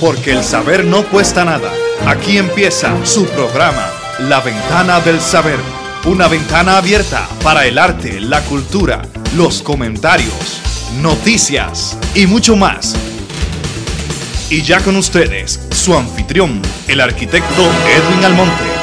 porque el saber no cuesta nada. Aquí empieza su programa, La Ventana del Saber, una ventana abierta para el arte, la cultura, los comentarios, noticias y mucho más. Y ya con ustedes, su anfitrión, el arquitecto Edwin Almonte.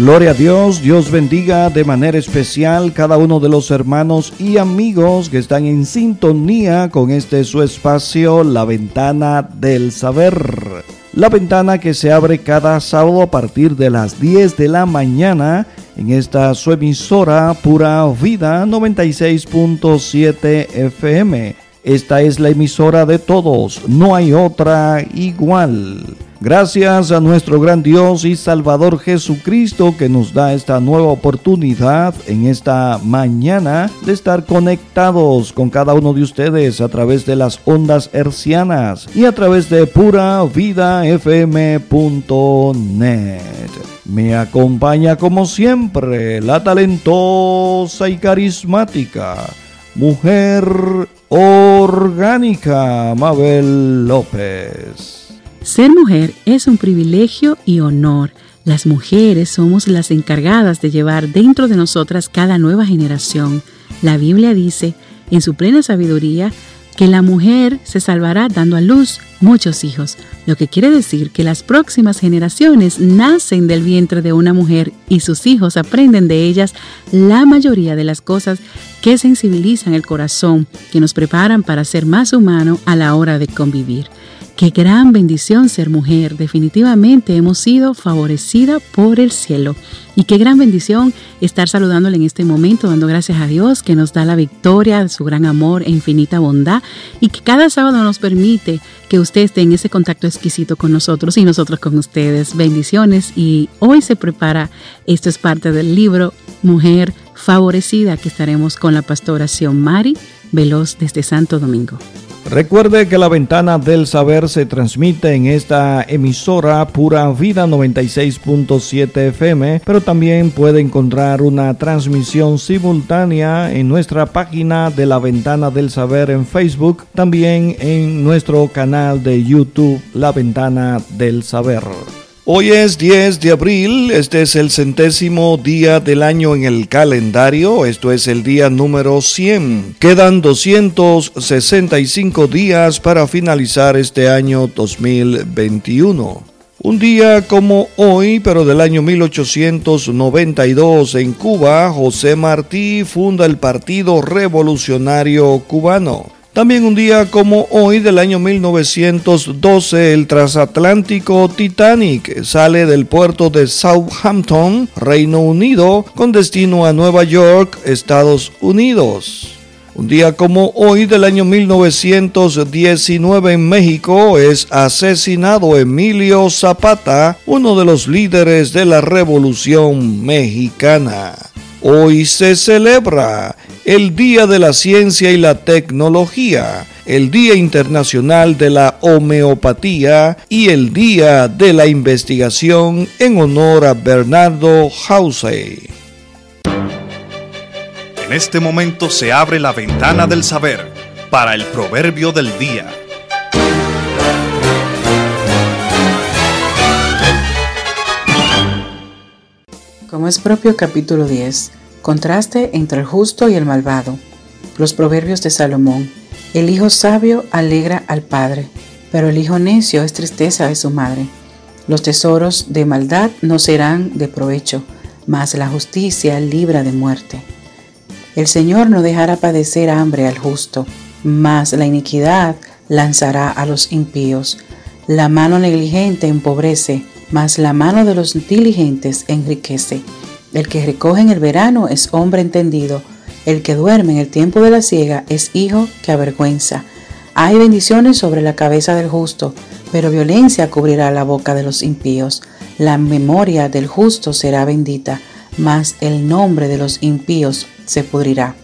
Gloria a Dios, Dios bendiga de manera especial cada uno de los hermanos y amigos que están en sintonía con este su espacio, la ventana del saber. La ventana que se abre cada sábado a partir de las 10 de la mañana en esta su emisora Pura Vida 96.7 FM. Esta es la emisora de todos, no hay otra igual. Gracias a nuestro gran Dios y Salvador Jesucristo que nos da esta nueva oportunidad en esta mañana de estar conectados con cada uno de ustedes a través de las ondas hercianas y a través de puravidafm.net. Me acompaña como siempre la talentosa y carismática mujer orgánica Mabel López. Ser mujer es un privilegio y honor. Las mujeres somos las encargadas de llevar dentro de nosotras cada nueva generación. La Biblia dice, en su plena sabiduría, que la mujer se salvará dando a luz muchos hijos, lo que quiere decir que las próximas generaciones nacen del vientre de una mujer y sus hijos aprenden de ellas la mayoría de las cosas que sensibilizan el corazón, que nos preparan para ser más humano a la hora de convivir. Qué gran bendición ser mujer. Definitivamente hemos sido favorecida por el cielo. Y qué gran bendición estar saludándole en este momento, dando gracias a Dios que nos da la victoria, su gran amor e infinita bondad y que cada sábado nos permite que usted esté en ese contacto exquisito con nosotros y nosotros con ustedes. Bendiciones y hoy se prepara, esto es parte del libro Mujer Favorecida que estaremos con la pastora Mari Veloz desde Santo Domingo. Recuerde que la ventana del saber se transmite en esta emisora Pura Vida 96.7 FM, pero también puede encontrar una transmisión simultánea en nuestra página de la ventana del saber en Facebook, también en nuestro canal de YouTube La ventana del saber. Hoy es 10 de abril, este es el centésimo día del año en el calendario, esto es el día número 100. Quedan 265 días para finalizar este año 2021. Un día como hoy, pero del año 1892 en Cuba, José Martí funda el Partido Revolucionario Cubano. También un día como hoy del año 1912, el transatlántico Titanic sale del puerto de Southampton, Reino Unido, con destino a Nueva York, Estados Unidos. Un día como hoy del año 1919 en México es asesinado Emilio Zapata, uno de los líderes de la Revolución Mexicana. Hoy se celebra el Día de la Ciencia y la Tecnología, el Día Internacional de la Homeopatía y el Día de la Investigación en honor a Bernardo Hausey. En este momento se abre la ventana del saber para el proverbio del día. Como es propio capítulo 10, contraste entre el justo y el malvado. Los proverbios de Salomón. El hijo sabio alegra al padre, pero el hijo necio es tristeza de su madre. Los tesoros de maldad no serán de provecho, mas la justicia libra de muerte. El Señor no dejará padecer hambre al justo, mas la iniquidad lanzará a los impíos. La mano negligente empobrece, mas la mano de los diligentes enriquece. El que recoge en el verano es hombre entendido, el que duerme en el tiempo de la siega es hijo que avergüenza. Hay bendiciones sobre la cabeza del justo, pero violencia cubrirá la boca de los impíos. La memoria del justo será bendita, mas el nombre de los impíos se pudrirá.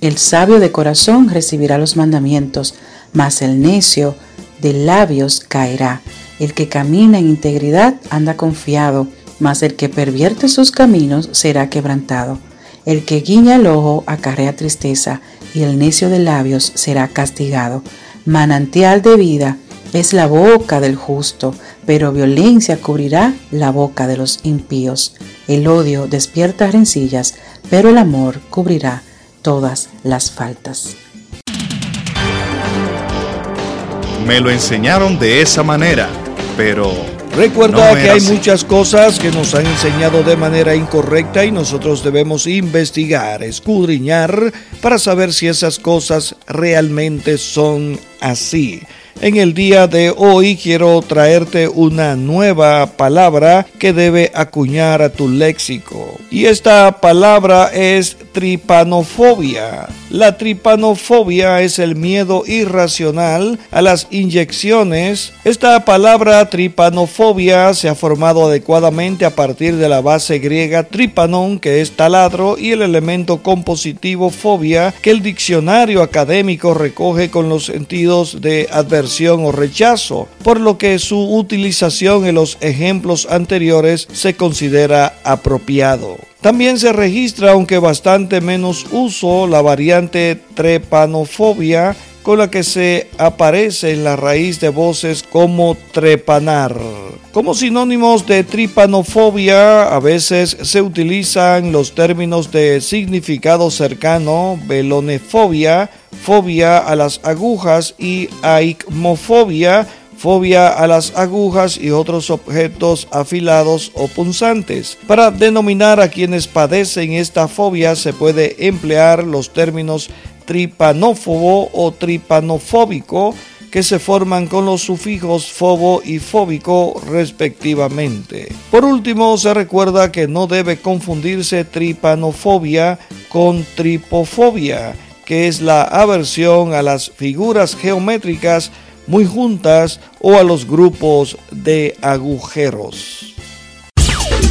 El sabio de corazón recibirá los mandamientos, mas el necio de labios caerá. El que camina en integridad anda confiado, mas el que pervierte sus caminos será quebrantado. El que guiña el ojo acarrea tristeza, y el necio de labios será castigado. manantial de vida es la boca del justo, pero violencia cubrirá la boca de los impíos. El odio despierta rencillas, pero el amor cubrirá todas las faltas. Me lo enseñaron de esa manera, pero... Recuerda que hay muchas cosas que nos han enseñado de manera incorrecta y nosotros debemos investigar, escudriñar para saber si esas cosas realmente son así. En el día de hoy quiero traerte una nueva palabra que debe acuñar a tu léxico. Y esta palabra es tripanofobia. La tripanofobia es el miedo irracional a las inyecciones. Esta palabra tripanofobia se ha formado adecuadamente a partir de la base griega tripanon, que es taladro, y el elemento compositivo fobia, que el diccionario académico recoge con los sentidos de adversidad o rechazo, por lo que su utilización en los ejemplos anteriores se considera apropiado. También se registra, aunque bastante menos uso, la variante trepanofobia, con la que se aparece en la raíz de voces como trepanar. Como sinónimos de tripanofobia, a veces se utilizan los términos de significado cercano, velonefobia, fobia a las agujas y aicmofobia, fobia a las agujas y otros objetos afilados o punzantes. Para denominar a quienes padecen esta fobia se puede emplear los términos tripanófobo o tripanofóbico que se forman con los sufijos fobo y fóbico respectivamente. Por último, se recuerda que no debe confundirse tripanofobia con tripofobia, que es la aversión a las figuras geométricas muy juntas o a los grupos de agujeros.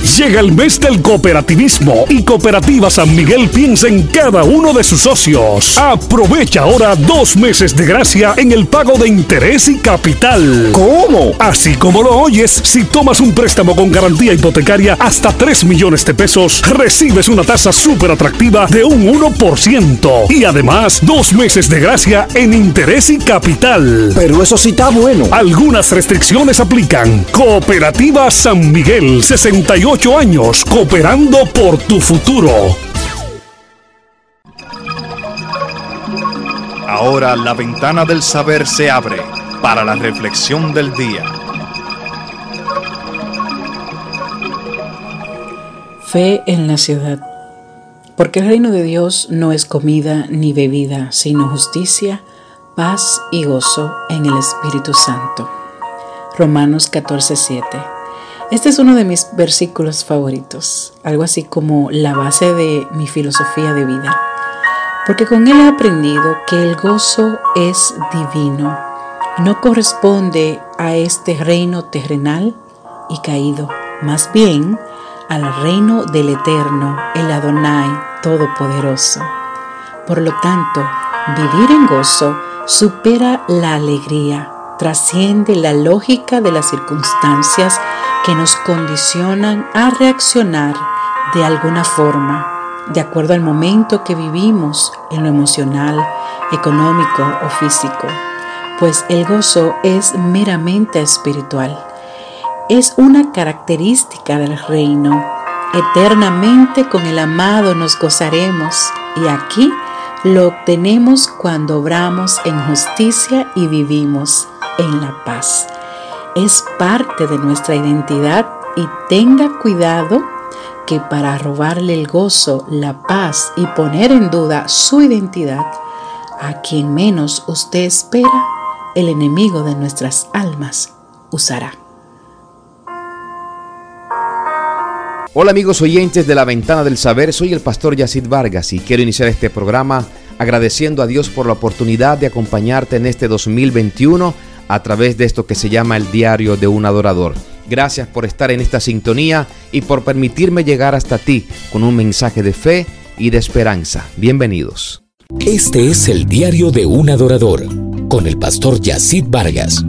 Llega el mes del cooperativismo y Cooperativa San Miguel piensa en cada uno de sus socios. Aprovecha ahora dos meses de gracia en el pago de interés y capital. ¿Cómo? Así como lo oyes, si tomas un préstamo con garantía hipotecaria hasta 3 millones de pesos, recibes una tasa súper atractiva de un 1%. Y además, dos meses de gracia en interés y capital. Pero eso sí está bueno. Algunas restricciones aplican. Cooperativa San Miguel 68 años cooperando por tu futuro. Ahora la ventana del saber se abre para la reflexión del día. Fe en la ciudad. Porque el reino de Dios no es comida ni bebida, sino justicia, paz y gozo en el Espíritu Santo. Romanos 14:7 este es uno de mis versículos favoritos, algo así como la base de mi filosofía de vida, porque con él he aprendido que el gozo es divino, no corresponde a este reino terrenal y caído, más bien al reino del eterno, el Adonai Todopoderoso. Por lo tanto, vivir en gozo supera la alegría, trasciende la lógica de las circunstancias que nos condicionan a reaccionar de alguna forma, de acuerdo al momento que vivimos en lo emocional, económico o físico, pues el gozo es meramente espiritual. Es una característica del reino. Eternamente con el amado nos gozaremos y aquí lo obtenemos cuando obramos en justicia y vivimos en la paz es parte de nuestra identidad y tenga cuidado que para robarle el gozo, la paz y poner en duda su identidad, a quien menos usted espera, el enemigo de nuestras almas usará. Hola amigos oyentes de la Ventana del Saber, soy el pastor Yacid Vargas y quiero iniciar este programa agradeciendo a Dios por la oportunidad de acompañarte en este 2021 a través de esto que se llama el diario de un adorador. Gracias por estar en esta sintonía y por permitirme llegar hasta ti con un mensaje de fe y de esperanza. Bienvenidos. Este es el diario de un adorador con el pastor Yacid Vargas.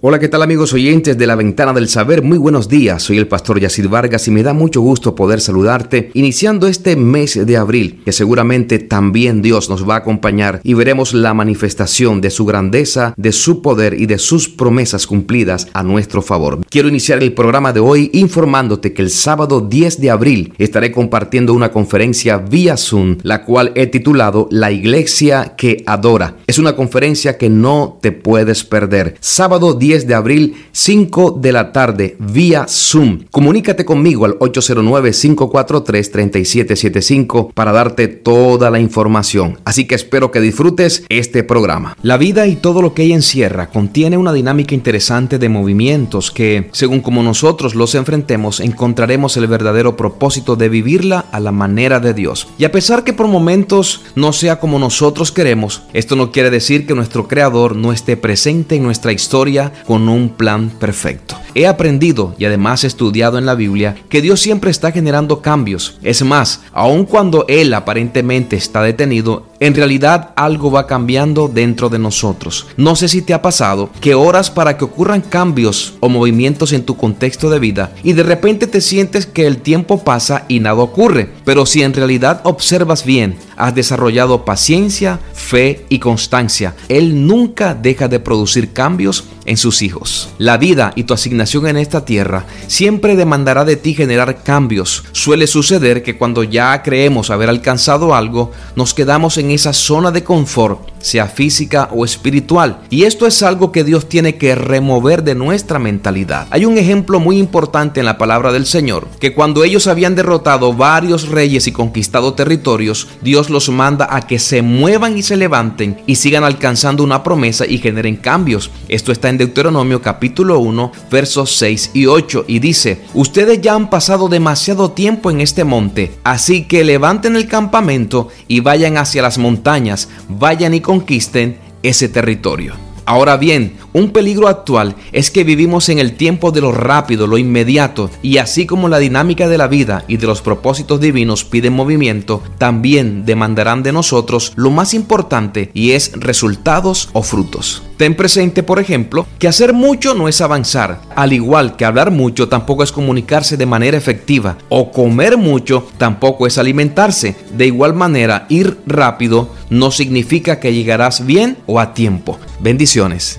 Hola, ¿qué tal amigos oyentes de la Ventana del Saber? Muy buenos días, soy el pastor Yacid Vargas y me da mucho gusto poder saludarte iniciando este mes de abril, que seguramente también Dios nos va a acompañar y veremos la manifestación de su grandeza, de su poder y de sus promesas cumplidas a nuestro favor. Quiero iniciar el programa de hoy informándote que el sábado 10 de abril estaré compartiendo una conferencia vía Zoom, la cual he titulado La Iglesia que Adora. Es una conferencia que no te puedes perder. Sábado 10 10 de abril, 5 de la tarde, vía Zoom. Comunícate conmigo al 809-543-3775 para darte toda la información. Así que espero que disfrutes este programa. La vida y todo lo que ella encierra contiene una dinámica interesante de movimientos que, según como nosotros los enfrentemos, encontraremos el verdadero propósito de vivirla a la manera de Dios. Y a pesar que por momentos no sea como nosotros queremos, esto no quiere decir que nuestro Creador no esté presente en nuestra historia con un plan perfecto. He aprendido y además he estudiado en la Biblia que Dios siempre está generando cambios. Es más, aun cuando Él aparentemente está detenido, en realidad algo va cambiando dentro de nosotros. No sé si te ha pasado que oras para que ocurran cambios o movimientos en tu contexto de vida y de repente te sientes que el tiempo pasa y nada ocurre. Pero si en realidad observas bien, has desarrollado paciencia, fe y constancia. Él nunca deja de producir cambios en sus hijos. La vida y tu asignación en esta tierra siempre demandará de ti generar cambios. Suele suceder que cuando ya creemos haber alcanzado algo, nos quedamos en esa zona de confort, sea física o espiritual. Y esto es algo que Dios tiene que remover de nuestra mentalidad. Hay un ejemplo muy importante en la palabra del Señor, que cuando ellos habían derrotado varios reyes y conquistado territorios, Dios los manda a que se muevan y se levanten y sigan alcanzando una promesa y generen cambios. Esto está en Deuteronomio capítulo 1, versos 6 y 8 y dice, ustedes ya han pasado demasiado tiempo en este monte, así que levanten el campamento y vayan hacia las montañas, vayan y conquisten ese territorio. Ahora bien, un peligro actual es que vivimos en el tiempo de lo rápido, lo inmediato, y así como la dinámica de la vida y de los propósitos divinos piden movimiento, también demandarán de nosotros lo más importante y es resultados o frutos. Ten presente, por ejemplo, que hacer mucho no es avanzar, al igual que hablar mucho tampoco es comunicarse de manera efectiva, o comer mucho tampoco es alimentarse. De igual manera, ir rápido no significa que llegarás bien o a tiempo. Bendiciones.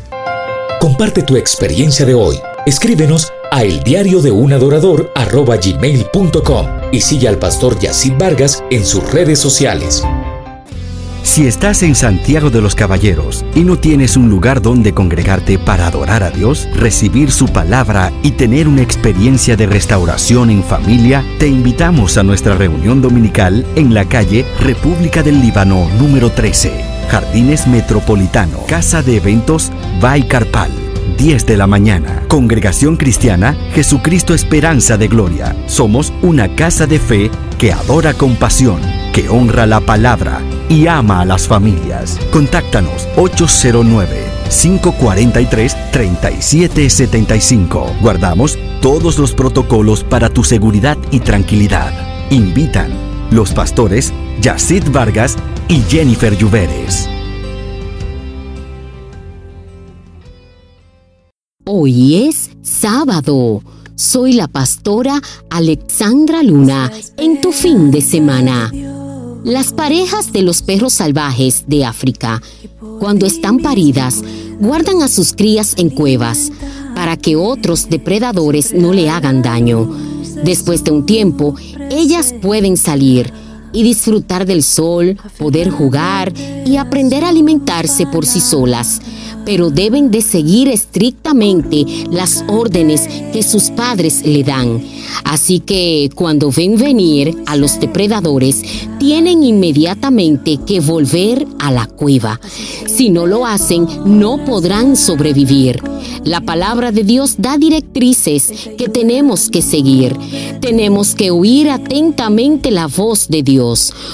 Comparte tu experiencia de hoy. Escríbenos a el diario de un adorador gmail.com y sigue al pastor Yacid Vargas en sus redes sociales. Si estás en Santiago de los Caballeros y no tienes un lugar donde congregarte para adorar a Dios, recibir su palabra y tener una experiencia de restauración en familia, te invitamos a nuestra reunión dominical en la calle República del Líbano número 13, Jardines Metropolitano, Casa de Eventos Bay Carpal. 10 de la mañana. Congregación Cristiana Jesucristo Esperanza de Gloria. Somos una casa de fe que adora con pasión, que honra la palabra y ama a las familias. Contáctanos 809-543-3775. Guardamos todos los protocolos para tu seguridad y tranquilidad. Invitan los pastores Yacid Vargas y Jennifer Lluveres. Hoy es sábado. Soy la pastora Alexandra Luna en tu fin de semana. Las parejas de los perros salvajes de África, cuando están paridas, guardan a sus crías en cuevas para que otros depredadores no le hagan daño. Después de un tiempo, ellas pueden salir y disfrutar del sol, poder jugar y aprender a alimentarse por sí solas pero deben de seguir estrictamente las órdenes que sus padres le dan. Así que cuando ven venir a los depredadores, tienen inmediatamente que volver a la cueva. Si no lo hacen, no podrán sobrevivir. La palabra de Dios da directrices que tenemos que seguir. Tenemos que oír atentamente la voz de Dios,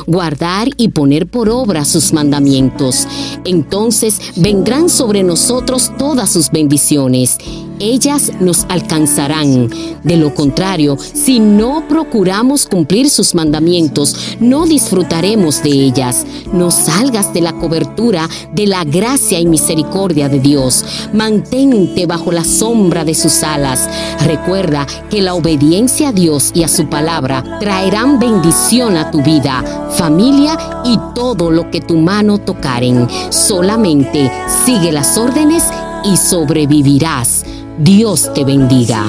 guardar y poner por obra sus mandamientos. Entonces vendrán sobre nosotros todas sus bendiciones ellas nos alcanzarán. De lo contrario, si no procuramos cumplir sus mandamientos, no disfrutaremos de ellas. No salgas de la cobertura de la gracia y misericordia de Dios. Mantente bajo la sombra de sus alas. Recuerda que la obediencia a Dios y a su palabra traerán bendición a tu vida, familia y todo lo que tu mano tocaren. Solamente sigue las órdenes y sobrevivirás. Dios te bendiga.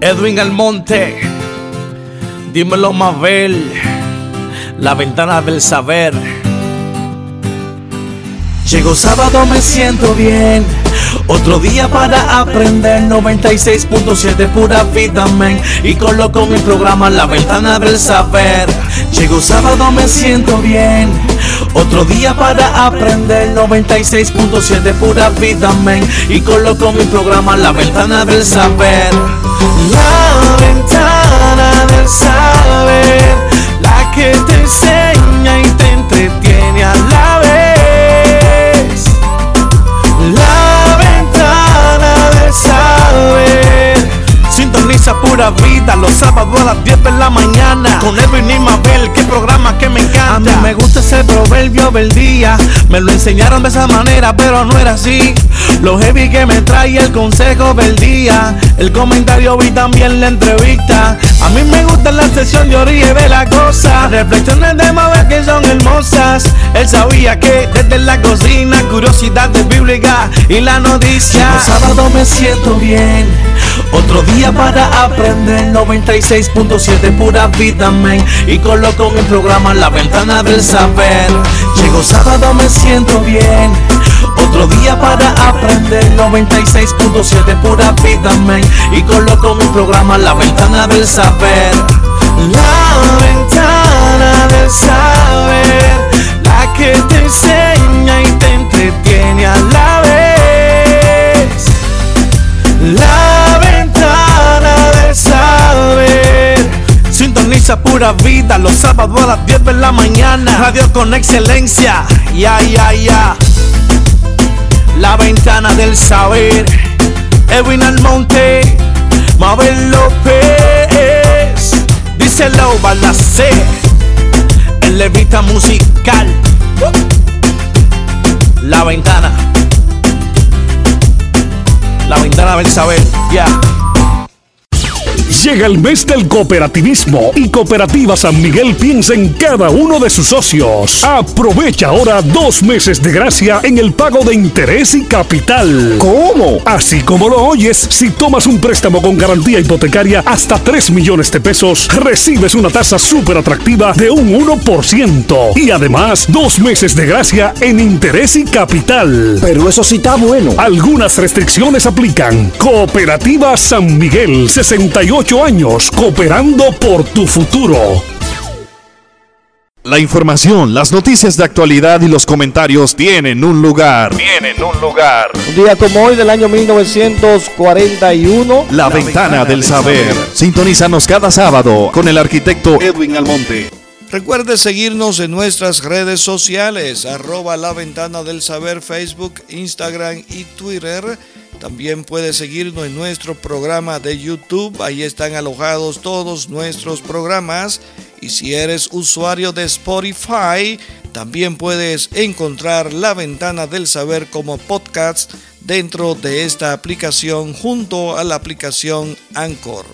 Edwin Almonte, dímelo Mabel, la ventana del saber. Llegó sábado, me siento bien. Otro día para aprender 96.7 pura vida, men Y coloco mi programa La Ventana del Saber. Llegó sábado, me siento bien. Otro día para aprender 96.7 pura vida, men Y coloco mi programa La Ventana del Saber. La Ventana del Saber La que te enseña y te entretiene a la vez las 10 de la mañana. Con Edwin y Mabel, qué programa que me encanta. A mí me gusta ese proverbio del día. Me lo enseñaron de esa manera, pero no era así. Lo heavy que me trae el consejo del día. El comentario vi también la entrevista. A mí me gusta la sesión de orilla de la cosa. Reflexiones de Mabel que son hermosas. Él sabía que desde la cocina, curiosidades bíblicas y la noticia. Los sábado me siento bien. Otro día para aprender 96.7 pura vida, Y coloco mi programa la ventana del saber. Llego sábado, me siento bien. Otro día para aprender 96.7 pura vida, Y coloco mi programa la ventana del saber. La ventana del saber La que te enseña y te entretiene a la La ventana del saber. Sintoniza pura vida los sábados a las 10 de la mañana. Radio con excelencia, ya, ya, ya. La ventana del saber. Edwin Almonte, Mabel López, díselo, C. El levita musical. La ventana, la ventana del saber, ya. Llega el mes del cooperativismo y Cooperativa San Miguel piensa en cada uno de sus socios. Aprovecha ahora dos meses de gracia en el pago de interés y capital. ¿Cómo? Así como lo oyes, si tomas un préstamo con garantía hipotecaria hasta 3 millones de pesos, recibes una tasa súper atractiva de un 1%. Y además, dos meses de gracia en interés y capital. Pero eso sí está bueno. Algunas restricciones aplican. Cooperativa San Miguel 68 años cooperando por tu futuro. La información, las noticias de actualidad y los comentarios tienen un lugar. Tienen un lugar. Un día como hoy del año 1941. La, ventana, del, saber. Sintonízanos cada sábado con el arquitecto Edwin Almonte. Recuerde seguirnos en nuestras redes sociales, arroba la ventana del saber, Facebook, Instagram y Twitter también puedes seguirnos en nuestro programa de YouTube. Ahí están alojados todos nuestros programas. Y si eres usuario de Spotify, también puedes encontrar La Ventana del Saber como podcast dentro de esta aplicación junto a la aplicación Anchor.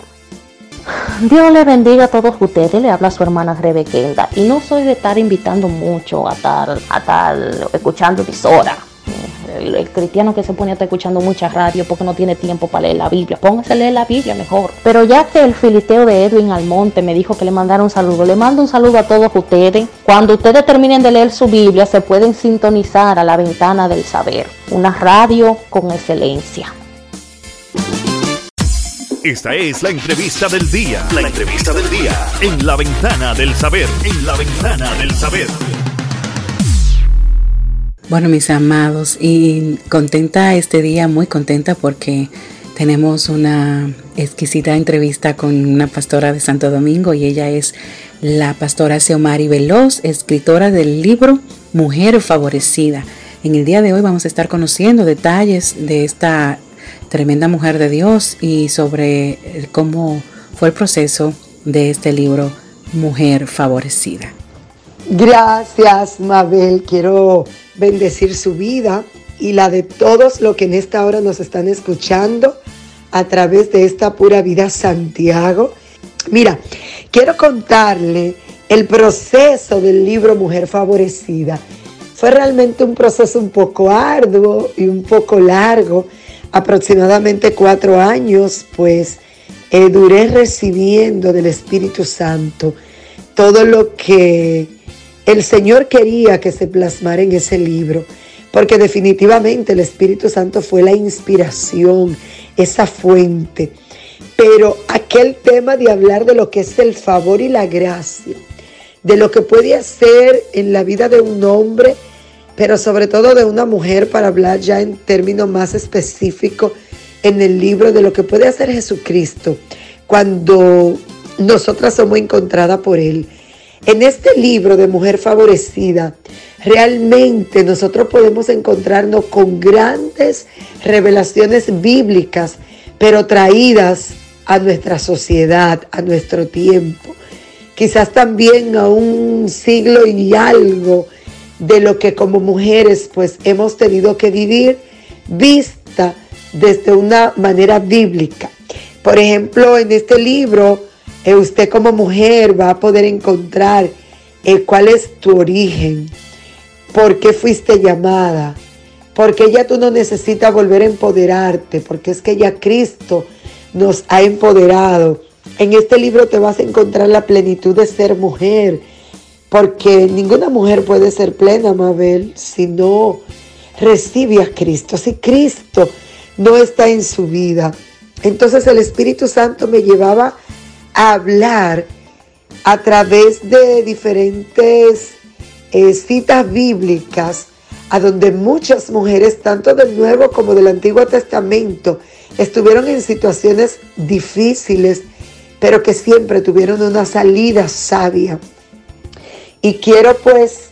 Dios le bendiga a todos ustedes, le habla su hermana Rebequelda y no soy de estar invitando mucho a estar, a estar escuchando emisora el, cristiano que se pone a estar escuchando mucha radio porque no tiene tiempo para leer la Biblia. Póngase a leer la Biblia mejor. Pero ya que el filisteo de Edwin Almonte me dijo que le mandara un saludo, le mando un saludo a todos ustedes. Cuando ustedes terminen de leer su Biblia, se pueden sintonizar a la ventana del saber. Una radio con excelencia. Esta es la entrevista del día. La entrevista del día. En la ventana del saber. En la ventana del saber. Bueno, mis amados, y contenta este día, muy contenta porque tenemos una exquisita entrevista con una pastora de Santo Domingo y ella es la pastora Xiomari Veloz, escritora del libro Mujer Favorecida. En el día de hoy vamos a estar conociendo detalles de esta tremenda mujer de Dios y sobre cómo fue el proceso de este libro Mujer Favorecida. Gracias, Mabel. Quiero bendecir su vida y la de todos los que en esta hora nos están escuchando a través de esta pura vida Santiago. Mira, quiero contarle el proceso del libro Mujer Favorecida. Fue realmente un proceso un poco arduo y un poco largo, aproximadamente cuatro años, pues eh, duré recibiendo del Espíritu Santo todo lo que el Señor quería que se plasmara en ese libro porque definitivamente el Espíritu Santo fue la inspiración, esa fuente. Pero aquel tema de hablar de lo que es el favor y la gracia, de lo que puede hacer en la vida de un hombre, pero sobre todo de una mujer, para hablar ya en términos más específicos en el libro de lo que puede hacer Jesucristo cuando nosotras somos encontradas por Él. En este libro de Mujer Favorecida, realmente nosotros podemos encontrarnos con grandes revelaciones bíblicas, pero traídas a nuestra sociedad, a nuestro tiempo. Quizás también a un siglo y algo de lo que como mujeres pues hemos tenido que vivir vista desde una manera bíblica. Por ejemplo, en este libro, eh, usted como mujer va a poder encontrar eh, cuál es tu origen, por qué fuiste llamada, porque ya tú no necesitas volver a empoderarte, porque es que ya Cristo nos ha empoderado. En este libro te vas a encontrar la plenitud de ser mujer, porque ninguna mujer puede ser plena, Mabel, si no recibe a Cristo, si Cristo no está en su vida. Entonces el Espíritu Santo me llevaba hablar a través de diferentes eh, citas bíblicas a donde muchas mujeres, tanto del Nuevo como del Antiguo Testamento, estuvieron en situaciones difíciles, pero que siempre tuvieron una salida sabia. Y quiero pues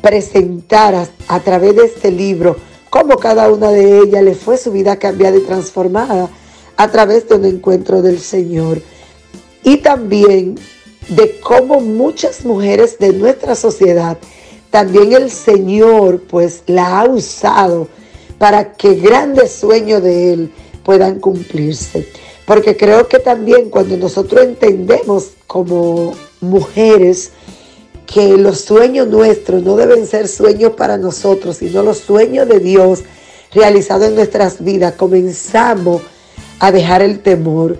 presentar a, a través de este libro cómo cada una de ellas le fue su vida cambiada y transformada a través de un encuentro del Señor y también de cómo muchas mujeres de nuestra sociedad, también el Señor pues la ha usado para que grandes sueños de Él puedan cumplirse. Porque creo que también cuando nosotros entendemos como mujeres que los sueños nuestros no deben ser sueños para nosotros, sino los sueños de Dios realizados en nuestras vidas, comenzamos a dejar el temor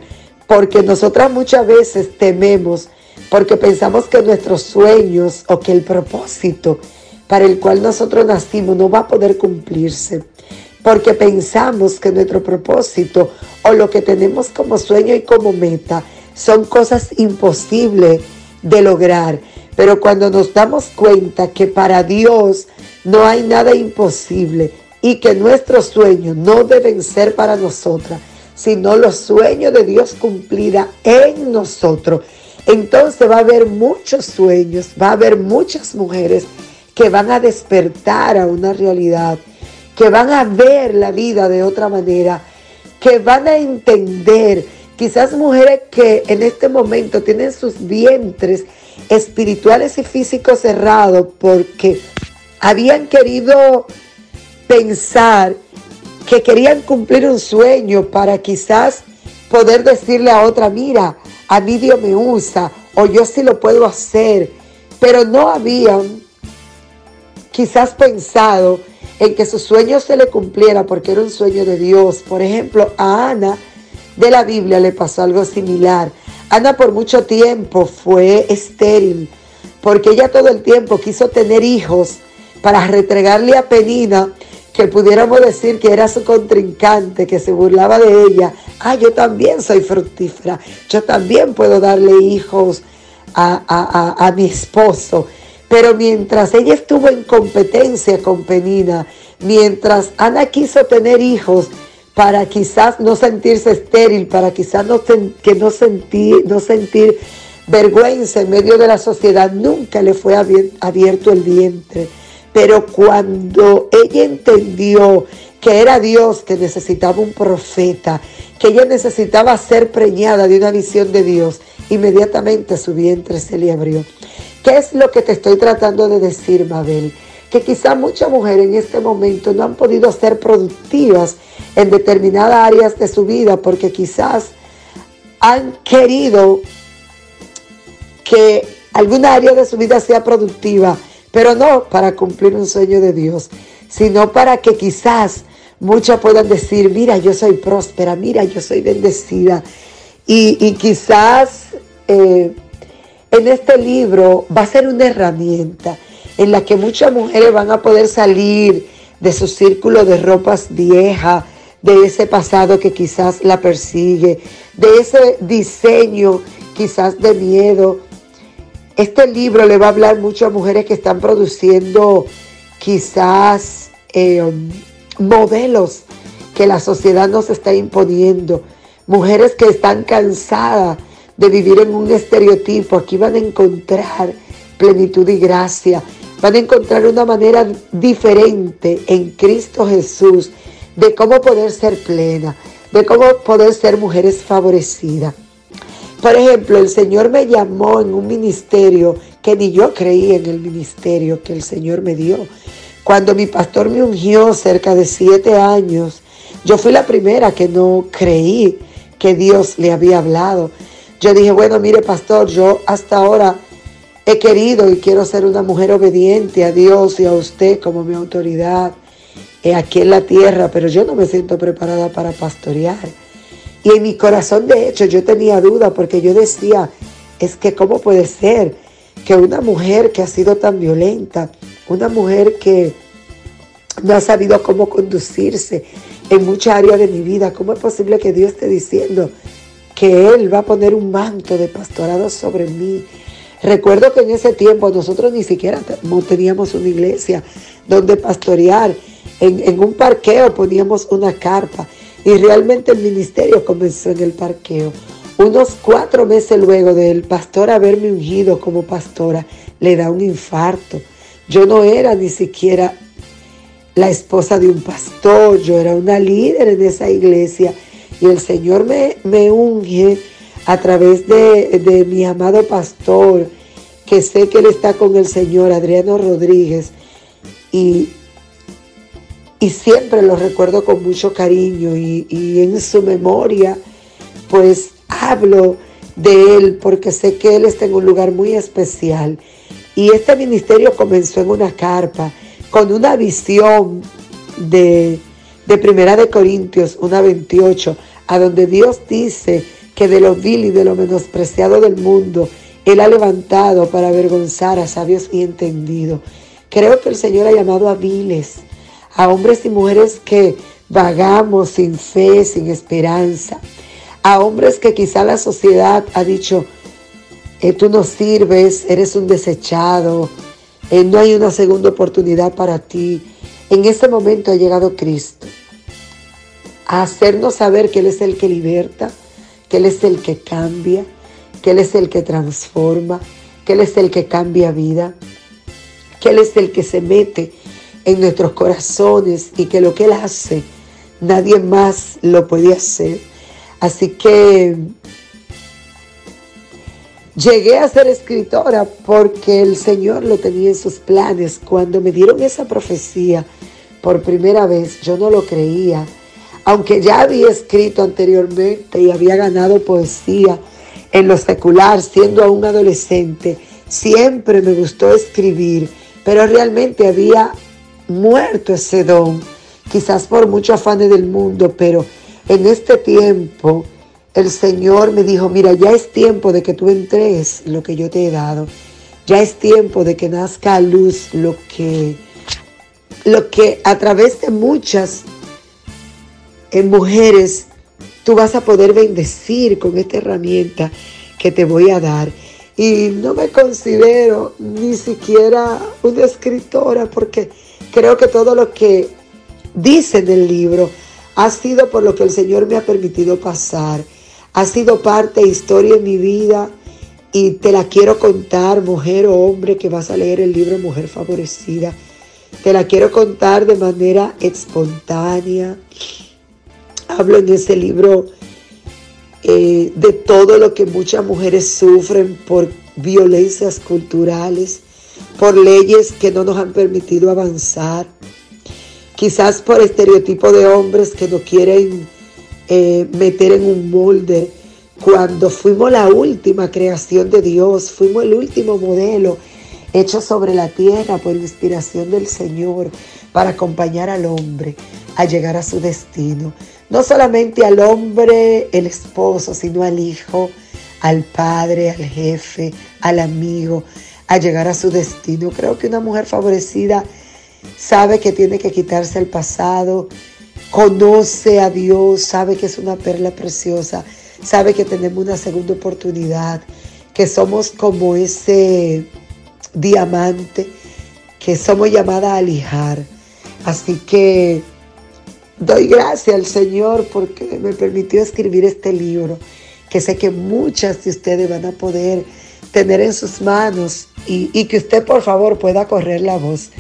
porque nosotras muchas veces tememos porque pensamos que nuestros sueños o que el propósito para el cual nosotros nacimos no va a poder cumplirse. Porque pensamos que nuestro propósito o lo que tenemos como sueño y como meta son cosas imposibles de lograr. Pero cuando nos damos cuenta que para Dios no hay nada imposible y que nuestros sueños no deben ser para nosotras, sino los sueños de Dios cumplida en nosotros. Entonces va a haber muchos sueños, va a haber muchas mujeres que van a despertar a una realidad, que van a ver la vida de otra manera, que van a entender, quizás mujeres que en este momento tienen sus vientres espirituales y físicos cerrados porque habían querido pensar que querían cumplir un sueño para quizás poder decirle a otra, mira, a mí Dios me usa o yo sí lo puedo hacer, pero no habían quizás pensado en que su sueño se le cumpliera porque era un sueño de Dios. Por ejemplo, a Ana de la Biblia le pasó algo similar. Ana por mucho tiempo fue estéril porque ella todo el tiempo quiso tener hijos para retregarle a Penina que pudiéramos decir que era su contrincante, que se burlaba de ella. Ah, yo también soy fructífera, yo también puedo darle hijos a, mi esposo. Pero mientras ella estuvo en competencia con Penina, mientras Ana quiso tener hijos para quizás no sentirse estéril, para quizás no, que no, sentir, no sentir vergüenza en medio de la sociedad, nunca le fue abierto el vientre. Pero cuando ella entendió que era Dios que necesitaba un profeta, que ella necesitaba ser preñada de una visión de Dios, inmediatamente su vientre se le abrió. ¿Qué es lo que te estoy tratando de decir, Mabel? Que quizá muchas mujeres en este momento no han podido ser productivas en determinadas áreas de su vida porque quizás han querido que alguna área de su vida sea productiva, pero no para cumplir un sueño de Dios, sino para que quizás muchas puedan decir, mira, yo soy próspera, mira, yo soy bendecida. Y, quizás eh, en este libro va a ser una herramienta en la que muchas mujeres van a poder salir de su círculo de ropas viejas, de ese pasado que quizás la persigue, de ese diseño quizás de miedo. Este libro le va a hablar mucho a mujeres que están produciendo quizás eh, modelos que la sociedad nos está imponiendo, mujeres que están cansadas de vivir en un estereotipo, aquí van a encontrar plenitud y gracia, van a encontrar una manera diferente en Cristo Jesús de cómo poder ser plena, de cómo poder ser mujeres favorecidas. Por ejemplo, el Señor me llamó en un ministerio que ni yo creí en el ministerio que el Señor me dio. Cuando mi pastor me ungió cerca de siete años, yo fui la primera que no creí que Dios le había hablado. Yo dije, bueno, mire pastor, yo hasta ahora he querido y quiero ser una mujer obediente a Dios y a usted como mi autoridad eh, aquí en la tierra, pero yo no me siento preparada para pastorear. Y en mi corazón, de hecho, yo tenía duda porque yo decía, es que cómo puede ser que una mujer que ha sido tan violenta, una mujer que no ha sabido cómo conducirse en muchas áreas de mi vida, ¿cómo es posible que Dios esté diciendo que Él va a poner un manto de pastorado sobre mí? Recuerdo que en ese tiempo nosotros ni siquiera teníamos una iglesia donde pastorear. En, en, un parqueo poníamos una carpa y realmente el ministerio comenzó en el parqueo. Unos cuatro meses luego del pastor haberme ungido como pastora, le da un infarto. Yo no era ni siquiera la esposa de un pastor, yo era una líder en esa iglesia y el Señor me, me unge a través de, de mi amado pastor, que sé que él está con el Señor, Adriano Rodríguez, y, y siempre lo recuerdo con mucho cariño y, en su memoria, pues hablo de él porque sé que él está en un lugar muy especial. Y este ministerio comenzó en una carpa con una visión de, de Primera de Corintios, una 28, a donde Dios dice que de lo vil y de lo menospreciado del mundo, Él ha levantado para avergonzar a sabios y entendidos. Creo que el Señor ha llamado a viles, a hombres y mujeres que vagamos sin fe, sin esperanza, a hombres que quizá la sociedad ha dicho, eh, tú no sirves, eres un desechado, eh, no hay una segunda oportunidad para ti. En este momento ha llegado Cristo a hacernos saber que Él es el que liberta, que Él es el que cambia, que Él es el que transforma, que Él es el que cambia vida, que Él es el que se mete en nuestros corazones y que lo que Él hace, nadie más lo puede hacer. Así que llegué a ser escritora porque el Señor lo tenía en sus planes. Cuando me dieron esa profecía por primera vez, yo no lo creía aunque ya había escrito anteriormente y había ganado poesía en lo secular, siendo aún adolescente, siempre me gustó escribir, pero realmente había muerto ese don, quizás por muchos afanes del mundo, pero en este tiempo el Señor me dijo, mira, ya es tiempo de que tú entregues lo que yo te he dado, ya es tiempo de que nazca a luz lo que, lo que a través de muchas en mujeres, tú vas a poder bendecir con esta herramienta que te voy a dar. Y no me considero ni siquiera una escritora porque creo que todo lo que dice en el libro Ha sido por lo que el Señor me ha permitido pasar. Ha sido parte, historia en mi vida y te la quiero contar, mujer o hombre que vas a leer el libro Mujer Favorecida. Te la quiero contar de manera espontánea. Hablo en ese libro eh, de todo lo que muchas mujeres sufren por violencias culturales, por leyes que no nos han permitido avanzar, quizás por estereotipo de hombres que no quieren eh, meter en un molde. Cuando fuimos la última creación de Dios, fuimos el último modelo hecho sobre la tierra por inspiración del Señor para acompañar al hombre a llegar a su destino. No solamente al hombre, el esposo, sino al hijo, al padre, al jefe, al amigo, a llegar a su destino. Creo que una mujer favorecida sabe que tiene que quitarse el pasado, conoce a Dios, sabe que es una perla preciosa, sabe que tenemos una segunda oportunidad, que somos como ese diamante, que somos llamadas a lijar. Así que doy gracias al Señor porque me permitió escribir este libro, que sé que muchas de ustedes van a poder tener en sus manos y, que usted por favor pueda correr la voz.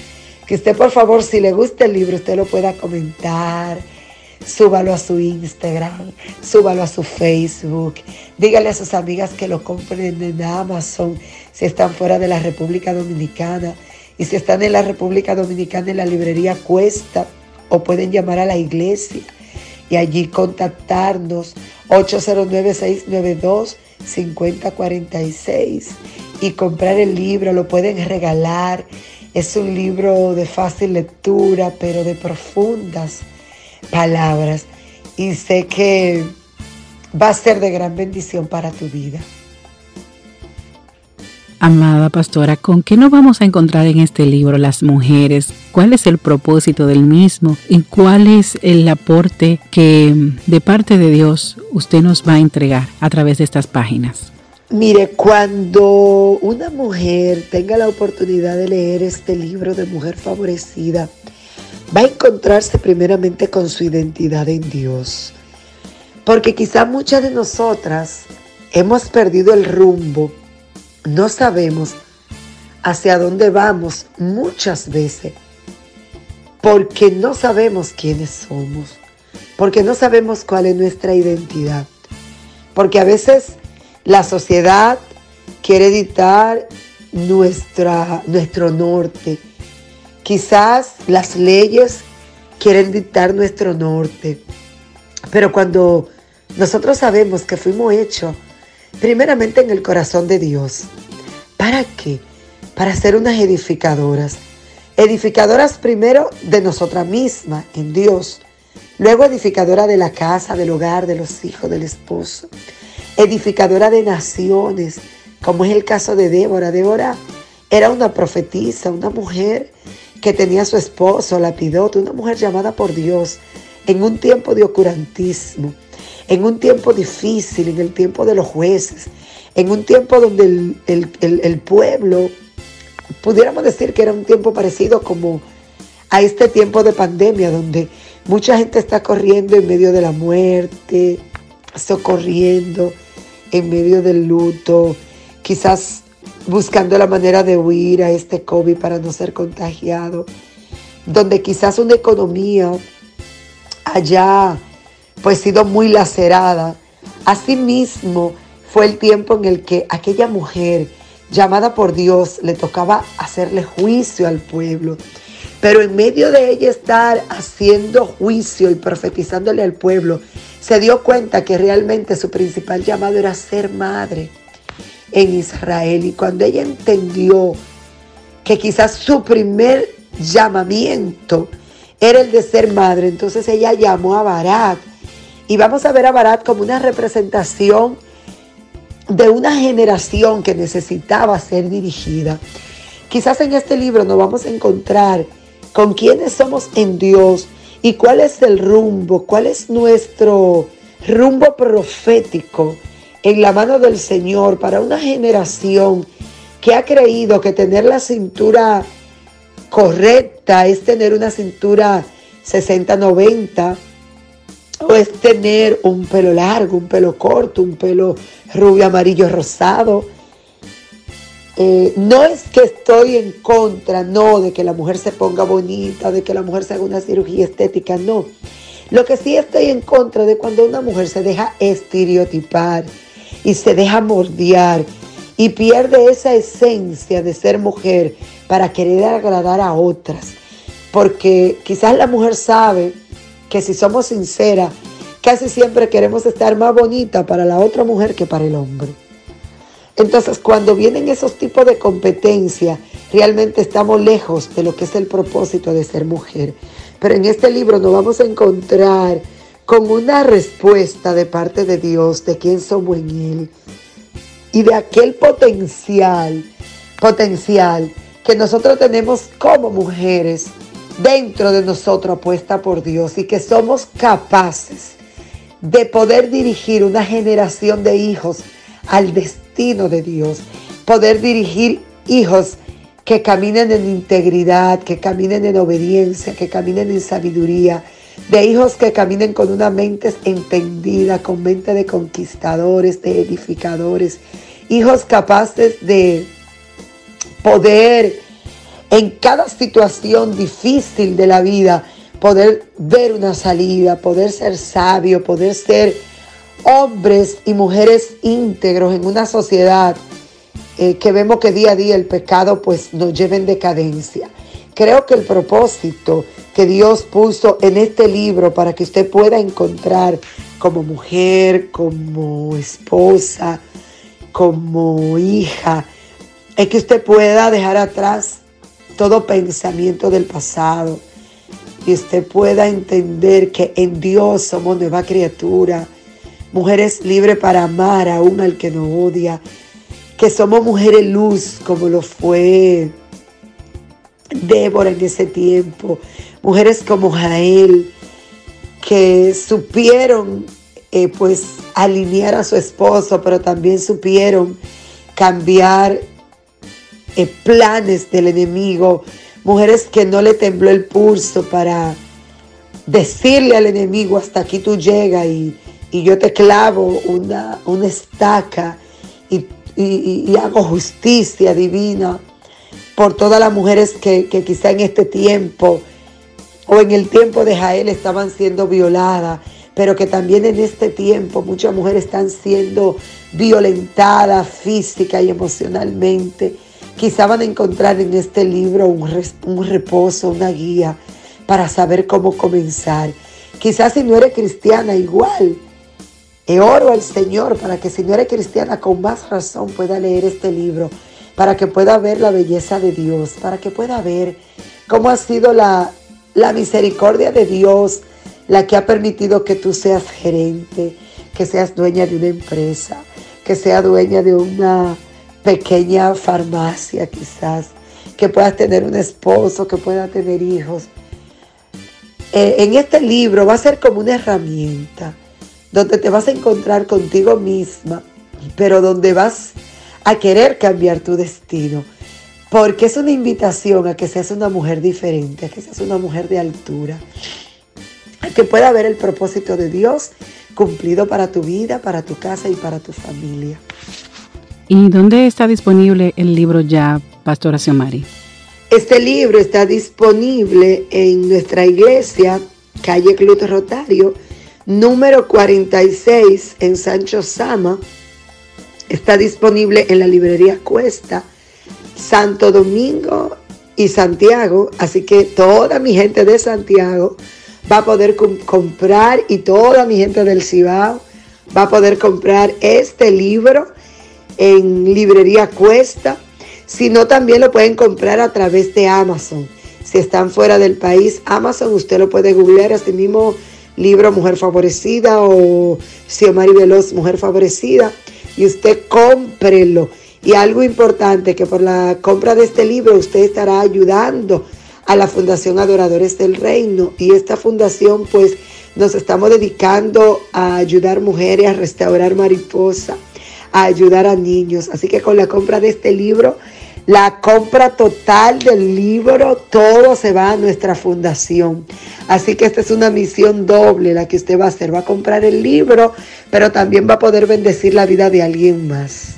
Que usted por favor, si le gusta el libro, usted lo pueda comentar, súbalo a su Instagram, súbalo a su Facebook, dígale a sus amigas que lo compren en Amazon si están fuera de la República Dominicana. Y si están en la República Dominicana, en la librería Cuesta, o pueden llamar a la iglesia y allí contactarnos 809-692-5046 y comprar el libro, lo pueden regalar. Es un libro de fácil lectura, pero de profundas palabras. Y sé que va a ser de gran bendición para tu vida. Amada pastora, ¿con qué nos vamos a encontrar en este libro las mujeres? ¿Cuál es el propósito del mismo? ¿Y cuál es el aporte que de parte de Dios usted nos va a entregar a través de estas páginas? Mire, cuando una mujer tenga la oportunidad de leer este libro de Mujer Favorecida, va a encontrarse primeramente con su identidad en Dios. Porque quizá muchas de nosotras hemos perdido el rumbo no sabemos hacia dónde vamos muchas veces porque no sabemos quiénes somos, porque no sabemos cuál es nuestra identidad, porque a veces la sociedad quiere dictar nuestra, nuestro norte, quizás las leyes quieren dictar nuestro norte, pero cuando nosotros sabemos que fuimos hechos primeramente en el corazón de Dios. ¿Para qué? Para ser unas edificadoras. Edificadoras primero de nosotras mismas, en Dios. Luego edificadora de la casa, del hogar, de los hijos, del esposo. Edificadora de naciones, como es el caso de Débora. Débora era una profetisa, una mujer que tenía a su esposo, Lapidote, una mujer llamada por Dios en un tiempo de ocurantismo en un tiempo difícil, en el tiempo de los jueces, en un tiempo donde el, pueblo, pudiéramos decir que era un tiempo parecido como a este tiempo de pandemia, donde mucha gente está corriendo en medio de la muerte, socorriendo en medio del luto, quizás buscando la manera de huir a este COVID para no ser contagiado, donde quizás una economía allá pues sido muy lacerada. Asimismo, fue el tiempo en el que aquella mujer llamada por Dios le tocaba hacerle juicio al pueblo. Pero en medio de ella estar haciendo juicio y profetizándole al pueblo, se dio cuenta que realmente su principal llamado era ser madre en Israel. Y cuando ella entendió que quizás su primer llamamiento era el de ser madre, entonces ella llamó a Barak y vamos a ver a Barat como una representación de una generación que necesitaba ser dirigida. Quizás en este libro nos vamos a encontrar con quiénes somos en Dios y cuál es el rumbo, cuál es nuestro rumbo profético en la mano del Señor para una generación que ha creído que tener la cintura correcta es tener una cintura 60-90 no es tener un pelo largo, un pelo corto, un pelo rubio, amarillo, rosado. Eh, no es que estoy en contra, no, de que la mujer se ponga bonita, de que la mujer se haga una cirugía estética, no. Lo que sí estoy en contra de cuando una mujer se deja estereotipar y se deja mordiar y pierde esa esencia de ser mujer para querer agradar a otras. Porque quizás la mujer sabe que si somos sinceras, casi siempre queremos estar más bonita para la otra mujer que para el hombre. Entonces, cuando vienen esos tipos de competencia, realmente estamos lejos de lo que es el propósito de ser mujer. Pero en este libro nos vamos a encontrar con una respuesta de parte de Dios de quién somos en Él y de aquel potencial, potencial que nosotros tenemos como mujeres dentro de nosotros apuesta por Dios y que somos capaces de poder dirigir una generación de hijos al de Dios, poder dirigir hijos que caminen en integridad, que caminen en obediencia, que caminen en sabiduría, de hijos que caminen con una mente entendida, con mente de conquistadores, de edificadores, hijos capaces de poder en cada situación difícil de la vida, poder ver una salida, poder ser sabio, poder ser hombres y mujeres íntegros en una sociedad eh, que vemos que día a día el pecado pues nos lleva en decadencia. Creo que el propósito que Dios puso en este libro para que usted pueda encontrar como mujer, como esposa, como hija, es que usted pueda dejar atrás todo pensamiento del pasado y usted pueda entender que en Dios somos nueva criatura, mujeres libres para amar aún al que nos odia, que somos mujeres luz como lo fue Débora en ese tiempo, mujeres como Jael, que supieron eh, pues alinear a su esposo, pero también supieron cambiar eh, planes del enemigo, mujeres que no le tembló el pulso para decirle al enemigo hasta aquí tú llegas y, yo te clavo una, una estaca y, hago justicia divina por todas las mujeres que, que quizá en este tiempo o en el tiempo de Jael estaban siendo violadas, pero que también en este tiempo muchas mujeres están siendo violentadas física y emocionalmente. Quizá van a encontrar en este libro un, un reposo, una guía para saber cómo comenzar. Quizás si no eres cristiana, igual. Oro al Señor para que eres cristiana, con más razón pueda leer este libro, para que pueda ver la belleza de Dios, para que pueda ver cómo ha sido la, la misericordia de Dios la que ha permitido que tú seas gerente, que seas dueña de una empresa, que seas dueña de una pequeña farmacia quizás, que puedas tener un esposo, que puedas tener hijos. Eh, en este libro va a ser como una herramienta donde te vas a encontrar contigo misma, pero donde vas a querer cambiar tu destino. Porque es una invitación a que seas una mujer diferente, a que seas una mujer de altura, que pueda ver el propósito de Dios cumplido para tu vida, para tu casa y para tu familia. ¿Y dónde está disponible el libro ya, Pastora Xiomari? Este libro está disponible en nuestra iglesia, calle Club Rotario, número 46 en Sancho Sama. Está disponible en la librería Cuesta, Santo Domingo y Santiago. Así que toda mi gente de Santiago va a poder comprar y toda mi gente del Cibao va a poder comprar este libro en librería Cuesta, sino también lo pueden comprar a través de Amazon. Si están fuera del país, Amazon usted lo puede googlear así mismo libro Mujer Favorecida o Xiomari Veloz Mujer Favorecida y usted cómprelo. Y algo importante que por la compra de este libro usted estará ayudando a la Fundación Adoradores del Reino. Y esta fundación pues nos estamos dedicando a ayudar mujeres a restaurar mariposa, a ayudar a niños. Así que con la compra de este libro la compra total del libro, todo se va a nuestra fundación. Así que esta es una misión doble la que usted va a hacer. Va a comprar el libro, pero también va a poder bendecir la vida de alguien más.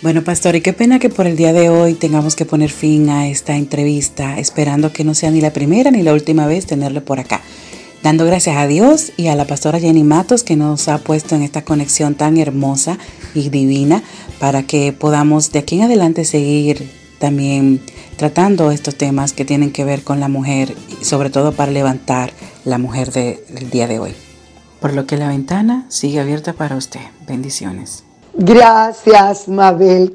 Bueno, pastor, y qué pena que por el día de hoy tengamos que poner fin a esta entrevista, esperando que no sea ni la primera ni la última vez tenerle por acá. Dando gracias a Dios y a la pastora Jenny Matos que nos ha puesto en esta conexión tan hermosa y divina para que podamos de aquí en adelante seguir también tratando estos temas que tienen que ver con la mujer y sobre todo para levantar la mujer del día de hoy. Por lo que la ventana sigue abierta para usted. Bendiciones. Gracias, Mabel.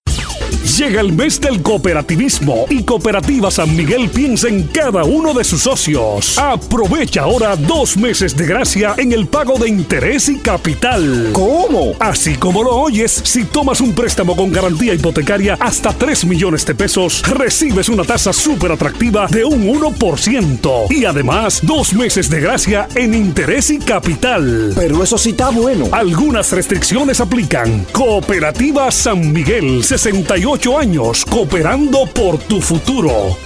Llega el mes del cooperativismo y Cooperativa San Miguel piensa en cada uno de sus socios. Aprovecha ahora dos meses de gracia en el pago de interés y capital. ¿Cómo? Así como lo oyes, si tomas un préstamo con garantía hipotecaria hasta 3 millones de pesos, recibes una tasa súper atractiva de un 1%. Y además, dos meses de gracia en interés y capital. Pero eso sí está bueno. Algunas restricciones aplican. Cooperativa San Miguel 68 años cooperando por tu futuro.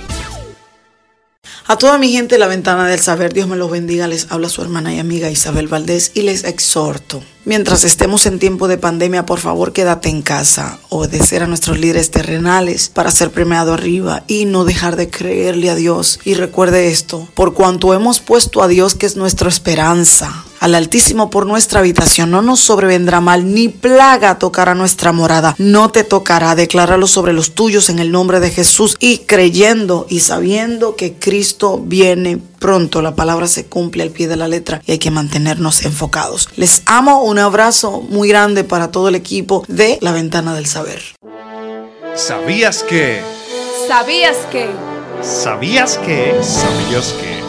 A toda mi gente la ventana del saber, Dios me los bendiga, les habla su hermana y amiga Isabel Valdés y les exhorto. Mientras estemos en tiempo de pandemia, por favor quédate en casa, obedecer a nuestros líderes terrenales para ser premiado arriba y no dejar de creerle a Dios. Y recuerde esto, por cuanto hemos puesto a Dios que es nuestra esperanza, al Altísimo por nuestra habitación, no nos sobrevendrá mal, ni plaga tocará nuestra morada, no te tocará, decláralo sobre los tuyos en el nombre de Jesús y creyendo y sabiendo que Cristo viene pronto, la palabra se cumple al pie de la letra y hay que mantenernos enfocados. Les amo, un abrazo muy grande para todo el equipo de La Ventana del Saber. ¿Sabías que? ¿Sabías que? ¿Sabías que? ¿Sabías que?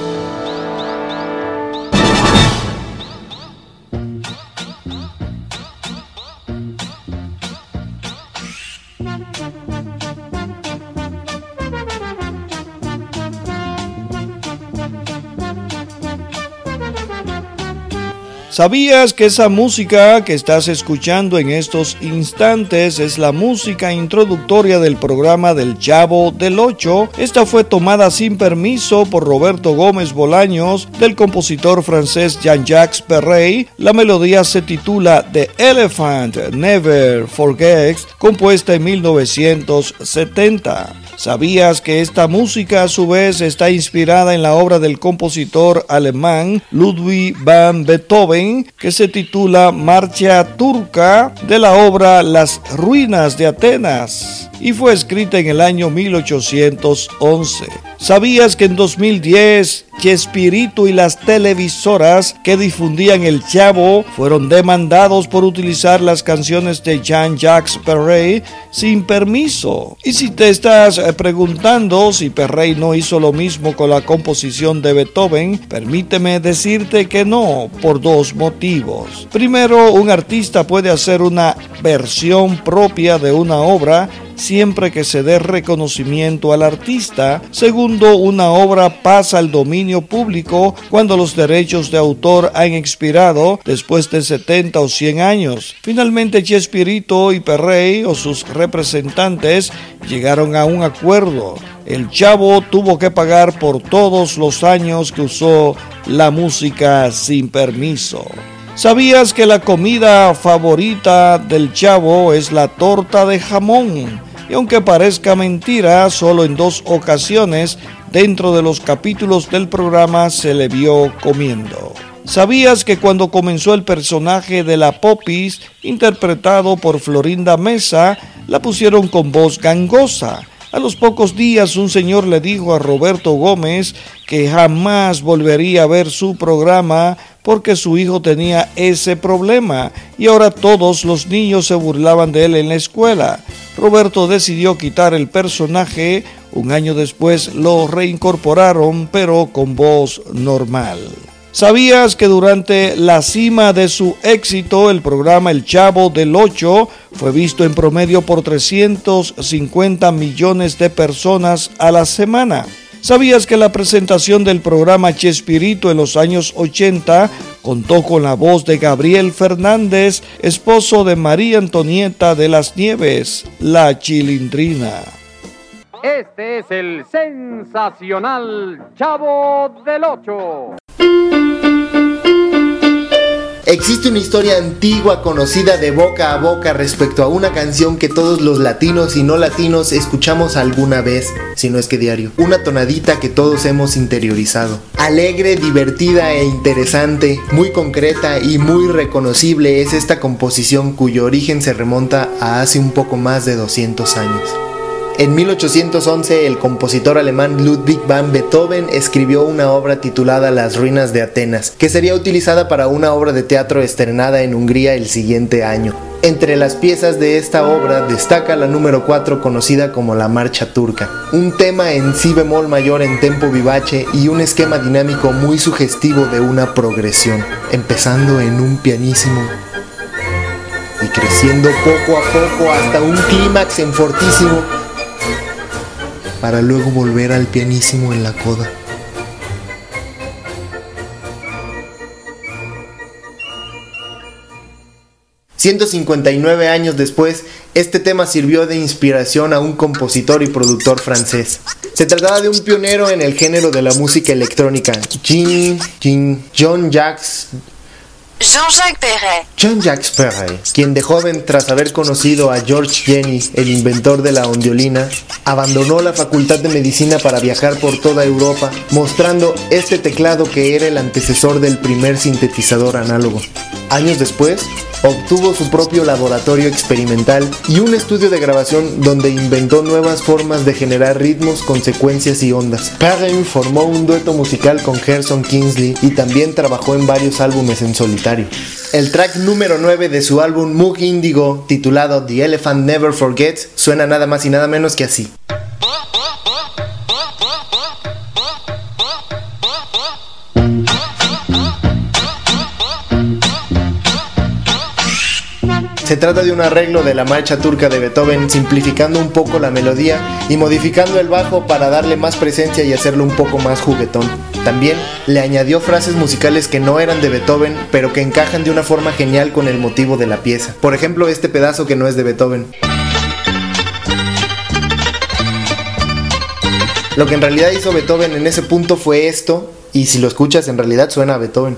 ¿Sabías que esa música que estás escuchando en estos instantes es la música introductoria del programa del Chavo del 8? Esta fue tomada sin permiso por Roberto Gómez Bolaños del compositor francés Jean-Jacques Perrey. La melodía se titula The Elephant Never Forgets, compuesta en 1970. ¿Sabías que esta música a su vez está inspirada en la obra del compositor alemán Ludwig van Beethoven que se titula Marcha Turca de la obra Las Ruinas de Atenas? y fue escrita en el año 1811. ¿Sabías que en 2010 Chespirito y las televisoras que difundían el Chavo fueron demandados por utilizar las canciones de Jean-Jacques Perrey sin permiso? Y si te estás eh, preguntando si Perrey no hizo lo mismo con la composición de Beethoven, permíteme decirte que no, por dos motivos. Primero, un artista puede hacer una versión propia de una obra siempre que se dé reconocimiento al artista. Segundo, una obra pasa al dominio público cuando los derechos de autor han expirado después de 70 o 100 años. Finalmente, Chespirito y Perrey o sus representantes llegaron a un acuerdo. El chavo tuvo que pagar por todos los años que usó la música sin permiso. ¿Sabías que la comida favorita del chavo es la torta de jamón? Y aunque parezca mentira, solo en dos ocasiones dentro de los capítulos del programa se le vio comiendo. ¿Sabías que cuando comenzó el personaje de la Popis, interpretado por Florinda Mesa, la pusieron con voz gangosa? A los pocos días un señor le dijo a Roberto Gómez que jamás volvería a ver su programa porque su hijo tenía ese problema y ahora todos los niños se burlaban de él en la escuela. Roberto decidió quitar el personaje, un año después lo reincorporaron pero con voz normal. ¿Sabías que durante la cima de su éxito el programa El Chavo del 8 fue visto en promedio por 350 millones de personas a la semana? ¿Sabías que la presentación del programa Chespirito en los años 80 contó con la voz de Gabriel Fernández, esposo de María Antonieta de las Nieves, la Chilindrina? Este es el sensacional Chavo del Ocho. Existe una historia antigua conocida de boca a boca respecto a una canción que todos los latinos y no latinos escuchamos alguna vez, si no es que diario. Una tonadita que todos hemos interiorizado. Alegre, divertida e interesante, muy concreta y muy reconocible es esta composición cuyo origen se remonta a hace un poco más de 200 años. En 1811 el compositor alemán Ludwig van Beethoven escribió una obra titulada Las ruinas de Atenas, que sería utilizada para una obra de teatro estrenada en Hungría el siguiente año. Entre las piezas de esta obra destaca la número 4 conocida como la Marcha Turca, un tema en si bemol mayor en tempo vivace y un esquema dinámico muy sugestivo de una progresión, empezando en un pianísimo y creciendo poco a poco hasta un clímax en fortísimo para luego volver al pianísimo en la coda. ...159 años después, este tema sirvió de inspiración a un compositor y productor francés. Se trataba de un pionero en el género de la música electrónica, Jean, Jean, John Jacques Jean-Jacques Perret. Jean-Jacques Perret, quien de joven, tras haber conocido a George Jenny, el inventor de la ondiolina, abandonó la facultad de medicina para viajar por toda Europa, mostrando este teclado que era el antecesor del primer sintetizador análogo. Años después, obtuvo su propio laboratorio experimental y un estudio de grabación donde inventó nuevas formas de generar ritmos, consecuencias y ondas. Perrin formó un dueto musical con Gerson Kingsley y también trabajó en varios álbumes en solitario. El track número 9 de su álbum Moog Indigo, titulado The Elephant Never Forgets, suena nada más y nada menos que así. Se trata de un arreglo de la marcha turca de Beethoven, simplificando un poco la melodía y modificando el bajo para darle más presencia y hacerlo un poco más juguetón. También le añadió frases musicales que no eran de Beethoven, pero que encajan de una forma genial con el motivo de la pieza. Por ejemplo, este pedazo que no es de Beethoven. Lo que en realidad hizo Beethoven en ese punto fue esto, y si lo escuchas en realidad suena a Beethoven.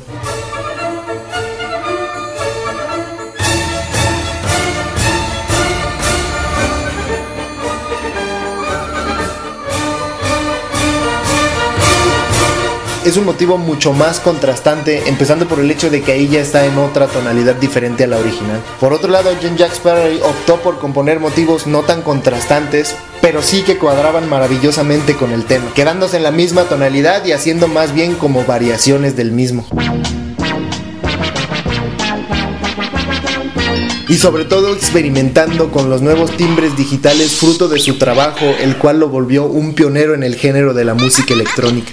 Es un motivo mucho más contrastante, empezando por el hecho de que ahí ya está en otra tonalidad diferente a la original. Por otro lado, John Jack Sparrow optó por componer motivos no tan contrastantes, pero sí que cuadraban maravillosamente con el tema, quedándose en la misma tonalidad y haciendo más bien como variaciones del mismo. y sobre todo experimentando con los nuevos timbres digitales fruto de su trabajo, el cual lo volvió un pionero en el género de la música electrónica.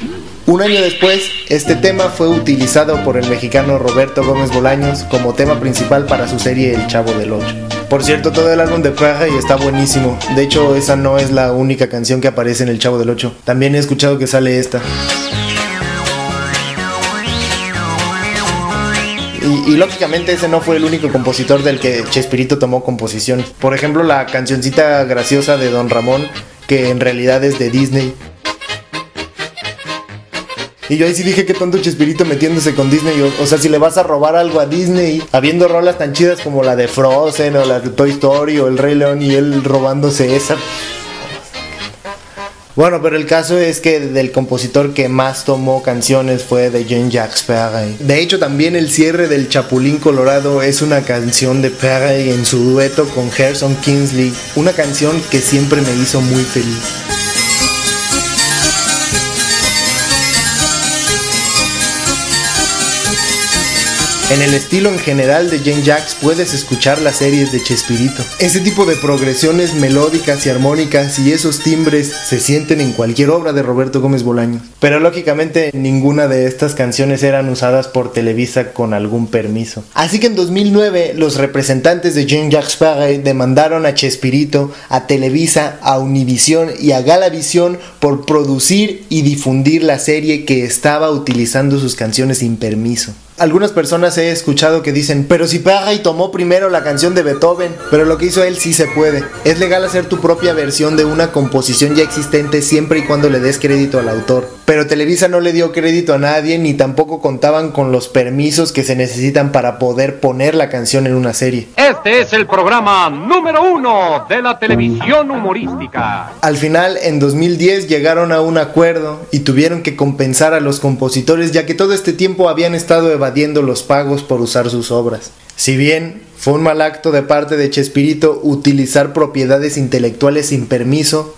Un año después, este tema fue utilizado por el mexicano Roberto Gómez Bolaños como tema principal para su serie El Chavo del Ocho. Por cierto, todo el álbum de y está buenísimo. De hecho, esa no es la única canción que aparece en El Chavo del Ocho. También he escuchado que sale esta. Y, lógicamente ese no fue el único compositor del que Chespirito tomó composición. Por ejemplo, la cancioncita graciosa de Don Ramón, que en realidad es de Disney. Y yo ahí sí dije que tonto Chespirito metiéndose con Disney. O, sea, si le vas a robar algo a Disney, habiendo rolas tan chidas como la de Frozen o la de Toy Story o El Rey León y él robándose esa. Bueno, pero el caso es que del compositor que más tomó canciones fue de Jean-Jacques Perret. De hecho, también el cierre del Chapulín Colorado es una canción de Perret en su dueto con Gerson Kingsley, una canción que siempre me hizo muy feliz. En el estilo en general de Jane Jacks puedes escuchar las series de Chespirito. Ese tipo de progresiones melódicas y armónicas y esos timbres se sienten en cualquier obra de Roberto Gómez Bolaños. Pero lógicamente ninguna de estas canciones eran usadas por Televisa con algún permiso. Así que en 2009 los representantes de Jane Jacques Perret demandaron a Chespirito, a Televisa, a Univisión y a Galavisión por producir y difundir la serie que estaba utilizando sus canciones sin permiso. Algunas personas he escuchado que dicen, pero si y tomó primero la canción de Beethoven, pero lo que hizo él sí se puede. Es legal hacer tu propia versión de una composición ya existente siempre y cuando le des crédito al autor. Pero Televisa no le dio crédito a nadie ni tampoco contaban con los permisos que se necesitan para poder poner la canción en una serie. Este es el programa número uno de la televisión humorística. Al final, en 2010 llegaron a un acuerdo y tuvieron que compensar a los compositores ya que todo este tiempo habían estado evadiendo los pagos por usar sus obras. Si bien fue un mal acto de parte de Chespirito utilizar propiedades intelectuales sin permiso,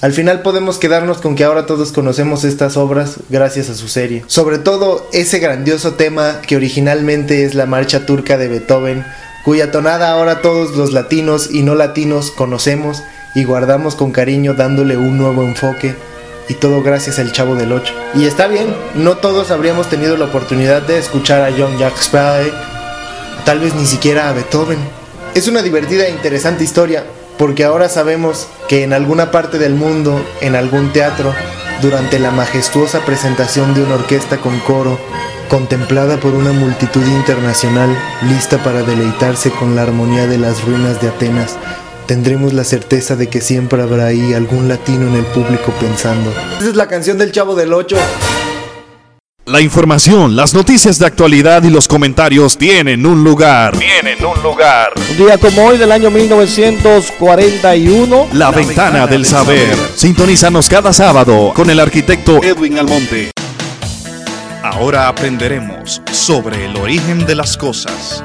al final podemos quedarnos con que ahora todos conocemos estas obras gracias a su serie. Sobre todo ese grandioso tema que originalmente es la marcha turca de Beethoven, cuya tonada ahora todos los latinos y no latinos conocemos y guardamos con cariño dándole un nuevo enfoque y todo gracias al Chavo del 8. Y está bien, no todos habríamos tenido la oportunidad de escuchar a John Jack Spade, tal vez ni siquiera a Beethoven. Es una divertida e interesante historia, porque ahora sabemos que en alguna parte del mundo, en algún teatro, durante la majestuosa presentación de una orquesta con coro, contemplada por una multitud internacional lista para deleitarse con la armonía de las ruinas de Atenas, tendremos la certeza de que siempre habrá ahí algún latino en el público pensando. Esa es la canción del Chavo del 8. La información, las noticias de actualidad y los comentarios tienen un lugar. Tienen un lugar. Un día como hoy del año 1941. La, ventana, del, saber. Sintonízanos cada sábado con el arquitecto Edwin Almonte. Ahora aprenderemos sobre el origen de las cosas.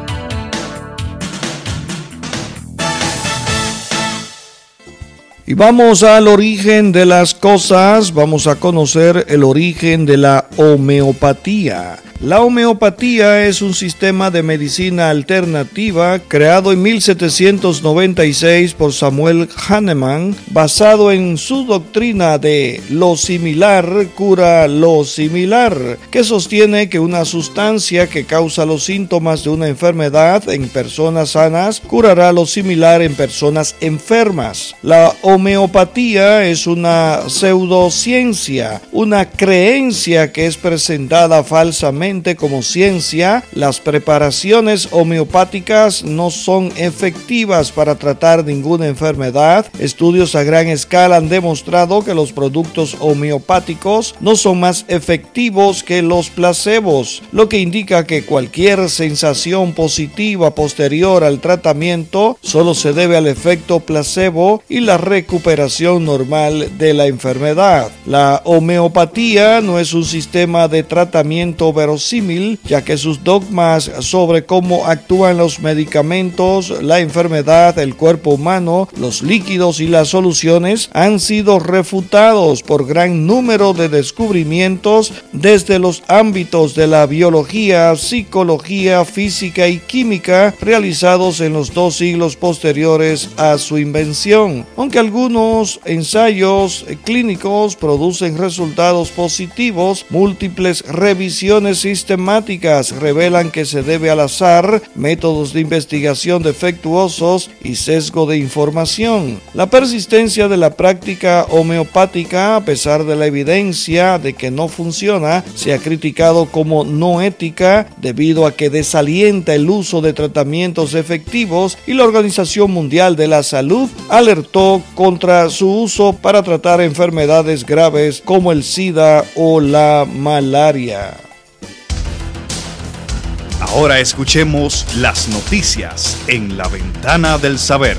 Y vamos al origen de las cosas, vamos a conocer el origen de la homeopatía. La homeopatía es un sistema de medicina alternativa creado en 1796 por Samuel Hahnemann, basado en su doctrina de lo similar cura lo similar, que sostiene que una sustancia que causa los síntomas de una enfermedad en personas sanas curará lo similar en personas enfermas. La homeopatía es una pseudociencia, una creencia que es presentada falsamente como ciencia, las preparaciones homeopáticas no son efectivas para tratar ninguna enfermedad. Estudios a gran escala han demostrado que los productos homeopáticos no son más efectivos que los placebos, lo que indica que cualquier sensación positiva posterior al tratamiento solo se debe al efecto placebo y la recuperación normal de la enfermedad. La homeopatía no es un sistema de tratamiento verosímil, ya que sus dogmas sobre cómo actúan los medicamentos, la enfermedad, el cuerpo humano, los líquidos y las soluciones han sido refutados por gran número de descubrimientos desde los ámbitos de la biología, psicología, física y química realizados en los dos siglos posteriores a su invención. Aunque algunos ensayos clínicos producen resultados positivos, múltiples revisiones sistemáticas revelan que se debe al azar, métodos de investigación defectuosos y sesgo de información. La persistencia de la práctica homeopática, a pesar de la evidencia de que no funciona, se ha criticado como no ética debido a que desalienta el uso de tratamientos efectivos y la Organización Mundial de la Salud alertó contra su uso para tratar enfermedades graves como el SIDA o la malaria. Ahora escuchemos las noticias en la ventana del saber.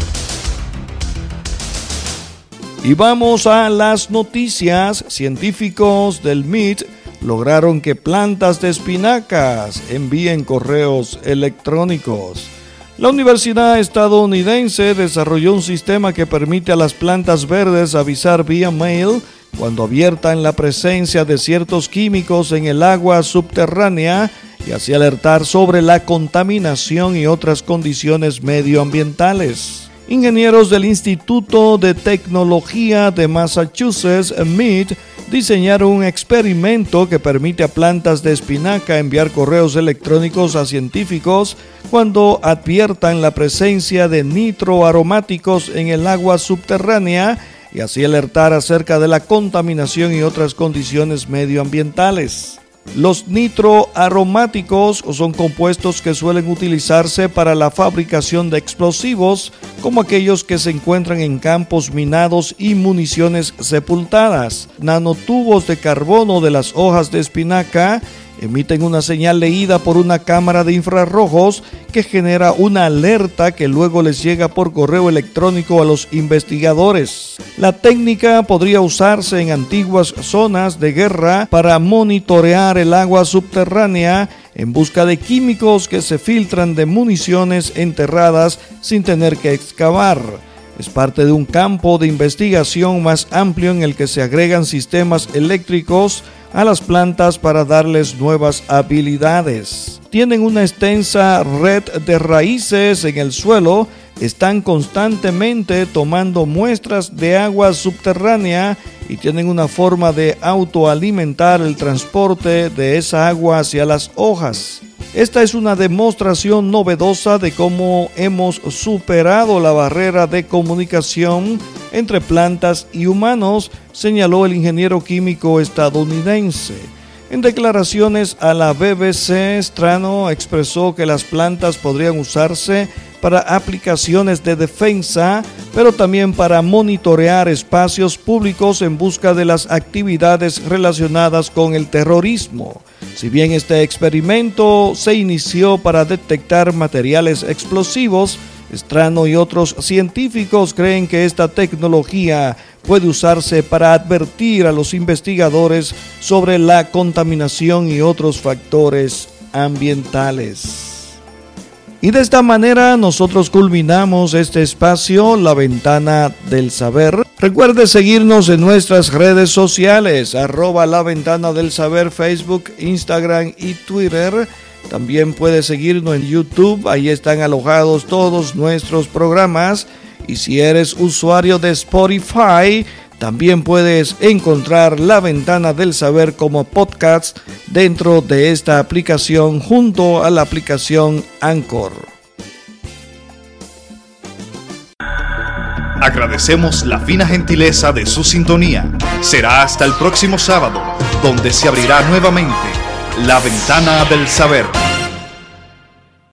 Y vamos a las noticias. Científicos del MIT lograron que plantas de espinacas envíen correos electrónicos. La Universidad estadounidense desarrolló un sistema que permite a las plantas verdes avisar vía mail cuando abiertan la presencia de ciertos químicos en el agua subterránea y así alertar sobre la contaminación y otras condiciones medioambientales. Ingenieros del Instituto de Tecnología de Massachusetts, MIT, diseñaron un experimento que permite a plantas de espinaca enviar correos electrónicos a científicos cuando adviertan la presencia de nitroaromáticos en el agua subterránea y así alertar acerca de la contaminación y otras condiciones medioambientales. Los nitroaromáticos son compuestos que suelen utilizarse para la fabricación de explosivos, como aquellos que se encuentran en campos minados y municiones sepultadas. Nanotubos de carbono de las hojas de espinaca emiten una señal leída por una cámara de infrarrojos que genera una alerta que luego les llega por correo electrónico a los investigadores. La técnica podría usarse en antiguas zonas de guerra para monitorear el agua subterránea en busca de químicos que se filtran de municiones enterradas sin tener que excavar. Es parte de un campo de investigación más amplio en el que se agregan sistemas eléctricos a las plantas para darles nuevas habilidades. Tienen una extensa red de raíces en el suelo, están constantemente tomando muestras de agua subterránea y tienen una forma de autoalimentar el transporte de esa agua hacia las hojas. Esta es una demostración novedosa de cómo hemos superado la barrera de comunicación entre plantas y humanos, señaló el ingeniero químico estadounidense. En declaraciones a la BBC, Strano expresó que las plantas podrían usarse para aplicaciones de defensa, pero también para monitorear espacios públicos en busca de las actividades relacionadas con el terrorismo. Si bien este experimento se inició para detectar materiales explosivos, Strano y otros científicos creen que esta tecnología puede usarse para advertir a los investigadores sobre la contaminación y otros factores ambientales. Y de esta manera nosotros culminamos este espacio, la ventana del saber. Recuerde seguirnos en nuestras redes sociales, arroba la ventana del saber, Facebook, Instagram y Twitter. También puede seguirnos en YouTube, ahí están alojados todos nuestros programas. Y si eres usuario de Spotify, también puedes encontrar la ventana del saber como podcast dentro de esta aplicación junto a la aplicación Anchor. Agradecemos la fina gentileza de su sintonía. Será hasta el próximo sábado, donde se abrirá nuevamente la ventana del saber.